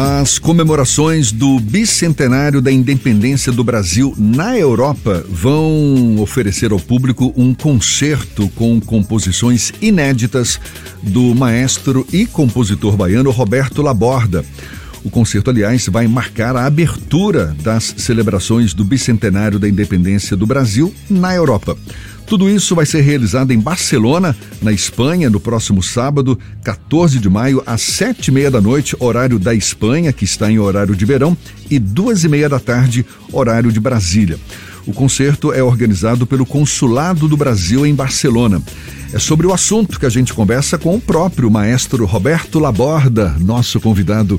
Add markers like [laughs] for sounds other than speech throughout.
As comemorações do bicentenário da independência do Brasil na Europa vão oferecer ao público um concerto com composições inéditas do maestro e compositor baiano Roberto Laborda. O concerto, aliás, vai marcar a abertura das celebrações do bicentenário da independência do Brasil na Europa. Tudo isso vai ser realizado em Barcelona, na Espanha, no próximo sábado, 14 de maio, às sete e meia da noite, horário da Espanha, que está em horário de verão, e duas e meia da tarde, horário de Brasília. O concerto é organizado pelo Consulado do Brasil em Barcelona. É sobre o assunto que a gente conversa com o próprio maestro Roberto Laborda, nosso convidado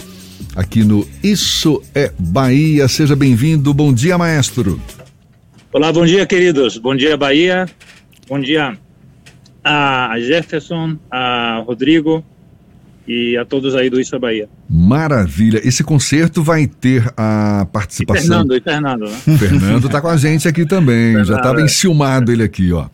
aqui no Isso é Bahia. Seja bem-vindo. Bom dia, maestro. Olá, bom dia, queridos. Bom dia, Bahia. Bom dia a Jefferson, a Rodrigo e a todos aí do Isso é Bahia. Maravilha. Esse concerto vai ter a participação. E Fernando, e Fernando, né? [laughs] Fernando está com a gente aqui também. Fernando, Já estava enciumado ele aqui, ó.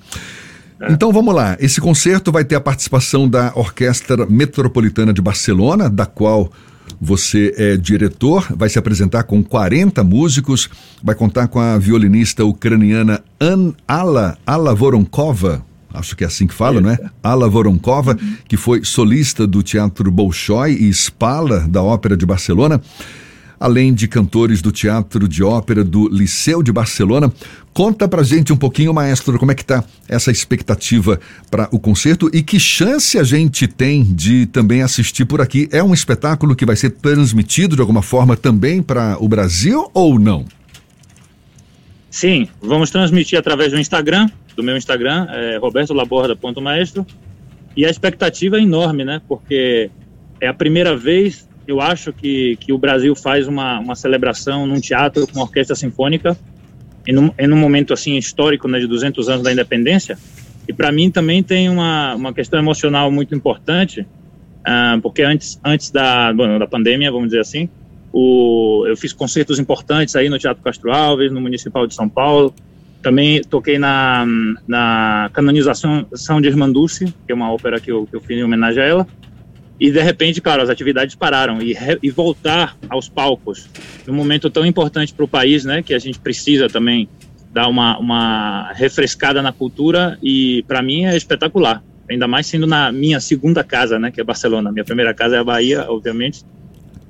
É. Então vamos lá. Esse concerto vai ter a participação da Orquestra Metropolitana de Barcelona, da qual você é diretor, vai se apresentar com 40 músicos, vai contar com a violinista ucraniana An Ala, Voronkova, acho que é assim que fala, não é? Ala Voronkova, que foi solista do Teatro Bolshoi e Spala, da Ópera de Barcelona além de cantores do Teatro de Ópera do Liceu de Barcelona. Conta pra gente um pouquinho, maestro, como é que tá essa expectativa para o concerto e que chance a gente tem de também assistir por aqui. É um espetáculo que vai ser transmitido de alguma forma também para o Brasil ou não? Sim, vamos transmitir através do Instagram, do meu Instagram, é robertolaborda.maestro. E a expectativa é enorme, né? Porque é a primeira vez eu acho que, que o Brasil faz uma, uma celebração num teatro com orquestra sinfônica em num, em um momento assim histórico, né, de 200 anos da independência. E para mim também tem uma, uma questão emocional muito importante, uh, porque antes, antes da, da pandemia, vamos dizer assim, o, eu fiz concertos importantes aí no Teatro Castro Alves, no Municipal de São Paulo. Também toquei na, na canonização de Irmã Dulce, que é uma ópera que eu, que eu fiz em homenagem a ela. E de repente, cara, as atividades pararam e, re, e voltar aos palcos num momento tão importante para o país, né, que a gente precisa também dar uma, uma refrescada na cultura e para mim é espetacular. Ainda mais sendo na minha segunda casa, né, que é Barcelona. Minha primeira casa é a Bahia, obviamente,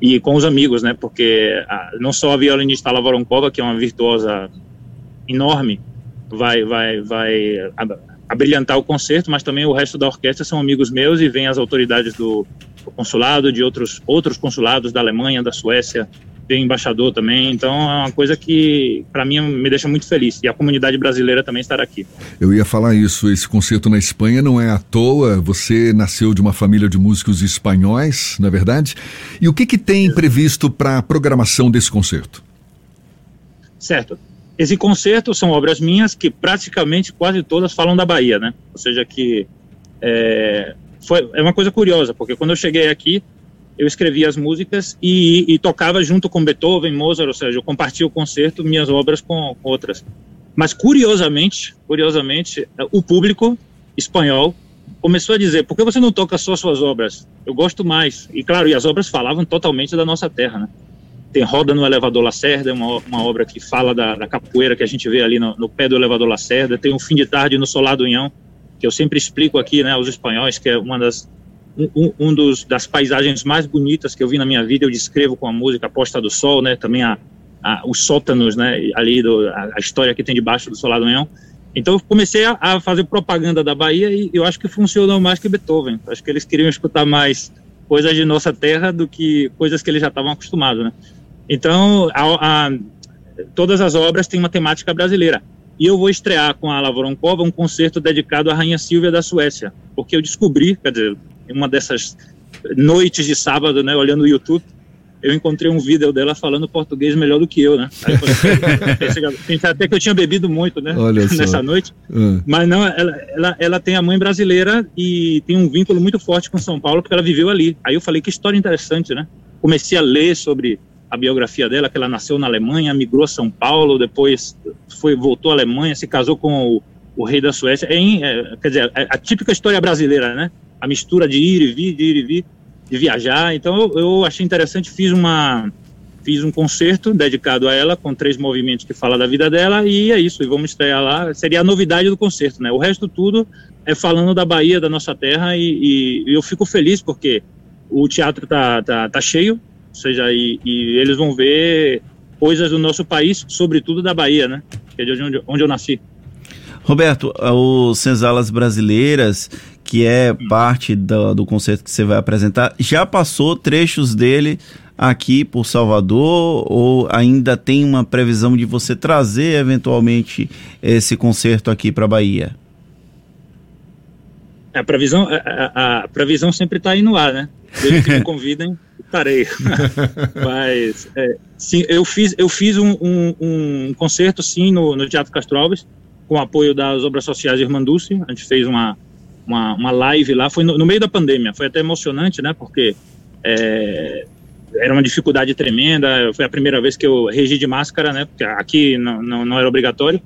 e com os amigos, né, porque a, não só a violinista Lavoronkova, que é uma virtuosa enorme, vai vai vai brilhantar o concerto, mas também o resto da orquestra são amigos meus e vem as autoridades do, do consulado, de outros, outros consulados da Alemanha, da Suécia, tem embaixador também, então é uma coisa que para mim me deixa muito feliz e a comunidade brasileira também estará aqui. Eu ia falar isso, esse concerto na Espanha não é à toa, você nasceu de uma família de músicos espanhóis, na é verdade? E o que que tem previsto para a programação desse concerto? Certo. Esse concerto são obras minhas que praticamente quase todas falam da Bahia, né? Ou seja, que é, foi, é uma coisa curiosa, porque quando eu cheguei aqui, eu escrevia as músicas e, e, tocava junto com Beethoven, Mozart, ou seja, eu compartilho o concerto, minhas obras com outras. Mas curiosamente, curiosamente, o público espanhol começou a dizer: por que você não toca só suas obras? Eu gosto mais. E claro, e as obras falavam totalmente da nossa terra, né? Tem Roda no Elevador Lacerda, uma, uma obra que fala da, da, capoeira que a gente vê ali no, no, pé do Elevador Lacerda, tem o Fim de Tarde no Solar do Unhão, que eu sempre explico aqui né, aos espanhóis, que é uma das um, um dos, das paisagens mais bonitas que eu vi na minha vida, eu descrevo com a música Posta do Sol, né, também a, a, os sótanos, né, ali, do, a, a, história que tem debaixo do Solar do Unhão. Então eu comecei a, a, fazer propaganda da Bahia e eu acho que funcionou mais que Beethoven. Acho que eles queriam escutar mais coisas de nossa terra do que coisas que eles já estavam acostumados, né? Então, a, a, todas as obras têm uma temática brasileira. E eu vou estrear com a Lavoronkova um concerto dedicado à Rainha Silvia da Suécia, porque eu descobri, quer dizer, em uma dessas noites de sábado, né, olhando o YouTube, eu encontrei um vídeo dela falando português melhor do que eu, né? Aí eu falei, pensei até que eu tinha bebido muito, né? [laughs] Nessa noite. Hum. Mas não, ela, ela, ela tem a mãe brasileira e tem um vínculo muito forte com São Paulo, porque ela viveu ali. Aí eu falei, que história interessante, né? Comecei a ler sobre a biografia dela, que ela nasceu na Alemanha, migrou a São Paulo, depois foi voltou à Alemanha, se casou com o, o rei da Suécia. É, é, quer dizer, é a típica história brasileira, né? A mistura de ir e vir, de ir e vir. de viajar. Então eu, eu achei interessante, fiz uma fiz um concerto dedicado a ela com três movimentos que fala da vida dela e é isso. E vamos estrear lá. Seria a novidade do concerto, né? O resto tudo é falando da Bahia, da nossa terra e, e eu fico feliz porque o teatro tá, tá, tá cheio, ou seja, e, e, eles vão ver coisas do nosso país, sobretudo da Bahia, né? Que é de onde, onde eu nasci. Roberto, o Senzalas Brasileiras, que é parte do, do concerto que você vai apresentar, já passou trechos dele aqui por Salvador ou ainda tem uma previsão de você trazer eventualmente esse concerto aqui para Bahia? A previsão, a, a previsão sempre está aí no ar, né? Desde que me [laughs] convidem, estarei. [laughs] Mas, é, sim, eu fiz, eu fiz um, um, um, concerto, sim, no, no Teatro Castro Alves, com apoio das obras sociais Irmanduce. A gente fez uma, uma, uma live lá, foi no, no, meio da pandemia. Foi até emocionante, né? Porque é, era uma dificuldade tremenda. Foi a primeira vez que eu regi de máscara, né? Porque aqui não, não, não era obrigatório.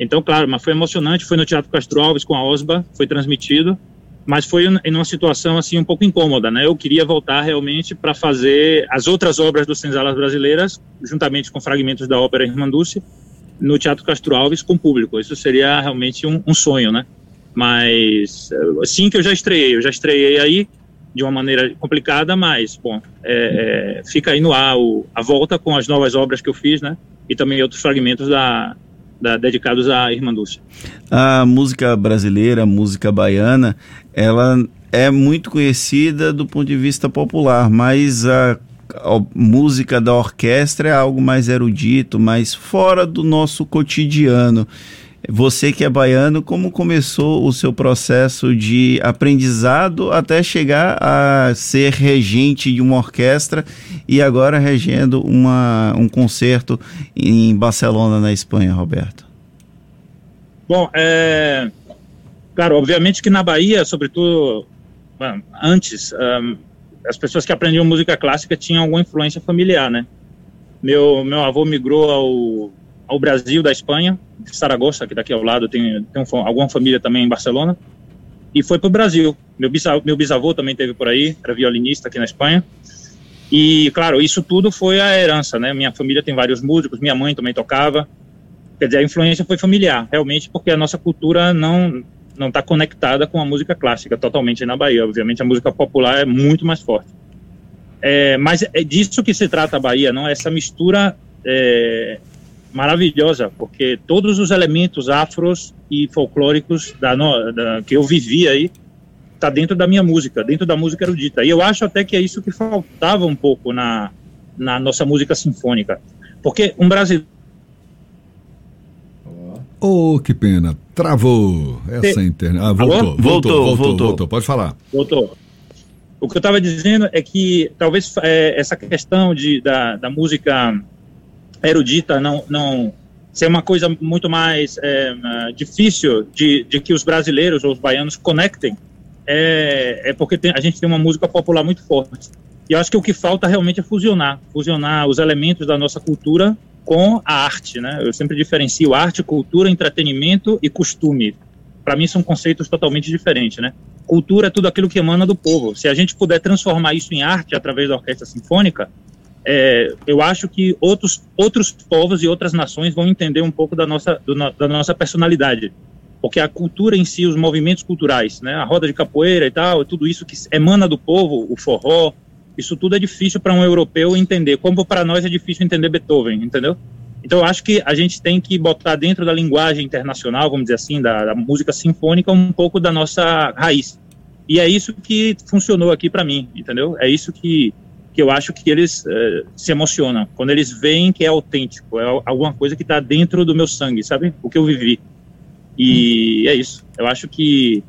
Então, claro, mas foi emocionante. Foi no Teatro Castro Alves com a Osba, foi transmitido, mas foi em uma situação assim um pouco incômoda, né? Eu queria voltar realmente para fazer as outras obras do Senzalas Brasileiras, juntamente com fragmentos da ópera Irmanduce, no Teatro Castro Alves com público. Isso seria realmente um, um sonho, né? Mas sim que eu já estreiei, eu já estreiei aí de uma maneira complicada, mas bom, é, é, fica aí no ar o, a volta com as novas obras que eu fiz, né? E também outros fragmentos da, da, dedicados à Irmã Dulce. A música brasileira, a música baiana, ela é muito conhecida do ponto de vista popular, mas a, a música da orquestra é algo mais erudito, mais fora do nosso cotidiano. Você que é baiano, como começou o seu processo de aprendizado até chegar a ser regente de uma orquestra e agora regendo uma, um concerto em Barcelona, na Espanha, Roberto? Bom, é, claro, obviamente que na Bahia, sobretudo antes, um, as pessoas que aprendiam música clássica tinham alguma influência familiar, né? Meu, meu avô migrou ao ao Brasil da Espanha, Saragossa, que daqui ao lado tem, tem um, alguma família também em Barcelona, e foi para o Brasil. Meu bisavô, meu bisavô também teve por aí, era violinista aqui na Espanha. E, claro, isso tudo foi a herança, né? Minha família tem vários músicos, minha mãe também tocava. Quer dizer, a influência foi familiar, realmente, porque a nossa cultura não não está conectada com a música clássica totalmente na Bahia. Obviamente, a música popular é muito mais forte. É, mas é disso que se trata a Bahia, não? Essa mistura é, maravilhosa, porque todos os elementos afros e folclóricos da, da, que eu vivi aí tá dentro da minha música, dentro da música erudita. E eu acho até que é isso que faltava um pouco na, na nossa música sinfônica. Porque um brasileiro. Oh, que pena. Travou essa internet. Ah, voltou, voltou, voltou, voltou, voltou, Pode falar. Voltou. O que eu estava dizendo é que talvez é, essa questão de, da, da música erudita não não ser uma coisa muito mais é, difícil de, de que os brasileiros ou os baianos conectem é, é porque tem, a gente tem uma música popular muito forte. E eu acho que o que falta realmente é fusionar fusionar os elementos da nossa cultura com a arte né? Eu sempre diferencio arte cultura entretenimento e costume. Para mim são conceitos totalmente diferentes né? Cultura é tudo aquilo que emana do povo. Se a gente puder transformar isso em arte através da orquestra sinfônica é, eu acho que outros, outros povos e outras nações vão entender um pouco da nossa, do, da nossa personalidade. Porque a cultura em si, os movimentos culturais, né, a roda de capoeira e tal, tudo isso que emana do povo, o forró, isso tudo é difícil para um europeu entender, como para nós é difícil entender Beethoven, entendeu? Então eu acho que a gente tem que botar dentro da linguagem internacional, vamos dizer assim, da, da música sinfônica, um pouco da nossa raiz. E é isso que funcionou aqui para mim, entendeu? É isso que que eu acho que eles uh, se emocionam quando eles veem que é autêntico, é alguma coisa que está dentro do meu sangue, sabe? O que eu vivi. E é isso. Eu acho que,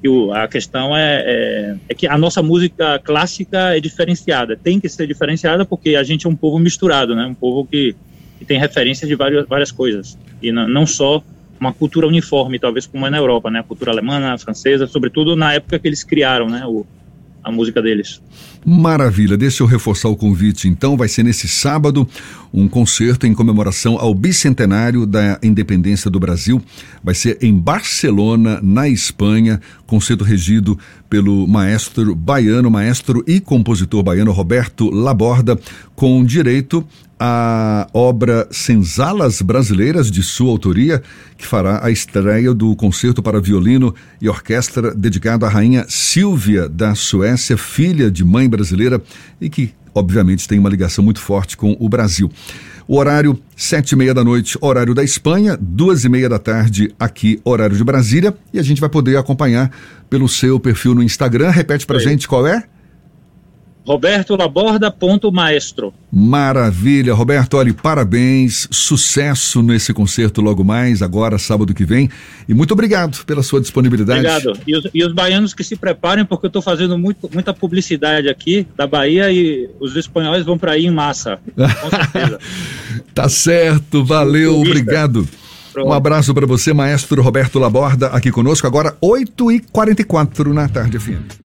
que o, a questão é, é, é, que a nossa música clássica é diferenciada. Tem que ser diferenciada porque a gente é um povo misturado, né? Um povo que, que tem referências de várias, várias coisas. E não, não só uma cultura uniforme, talvez como é na Europa, né? A cultura alemã, francesa, sobretudo na época que eles criaram, né? O, a música deles. Maravilha, deixa eu reforçar o convite. Então, vai ser nesse sábado um concerto em comemoração ao bicentenário da independência do Brasil. Vai ser em Barcelona, na Espanha. Concerto regido pelo maestro baiano, maestro e compositor baiano Roberto Laborda, com direito à obra Senzalas Brasileiras, de sua autoria, que fará a estreia do concerto para violino e orquestra dedicado à rainha Silvia da Suécia, filha de mãe brasileira e que, obviamente, tem uma ligação muito forte com o Brasil. O horário, sete e meia da noite, horário da Espanha, duas e meia da tarde, aqui, horário de Brasília. E a gente vai poder acompanhar pelo seu perfil no Instagram. Repete pra Oi. gente qual é? Roberto Laborda, ponto maestro. Maravilha, Roberto, olha, parabéns, sucesso nesse concerto logo mais, agora, sábado que vem, e muito obrigado pela sua disponibilidade. Obrigado, e os, e os baianos que se preparem, porque eu estou fazendo muito, muita publicidade aqui da Bahia e os espanhóis vão para aí em massa, com [laughs] certeza. tá certo, valeu, obrigado. Pronto. Um abraço para você, maestro Roberto Laborda, aqui conosco, agora 8h44 na tarde FM.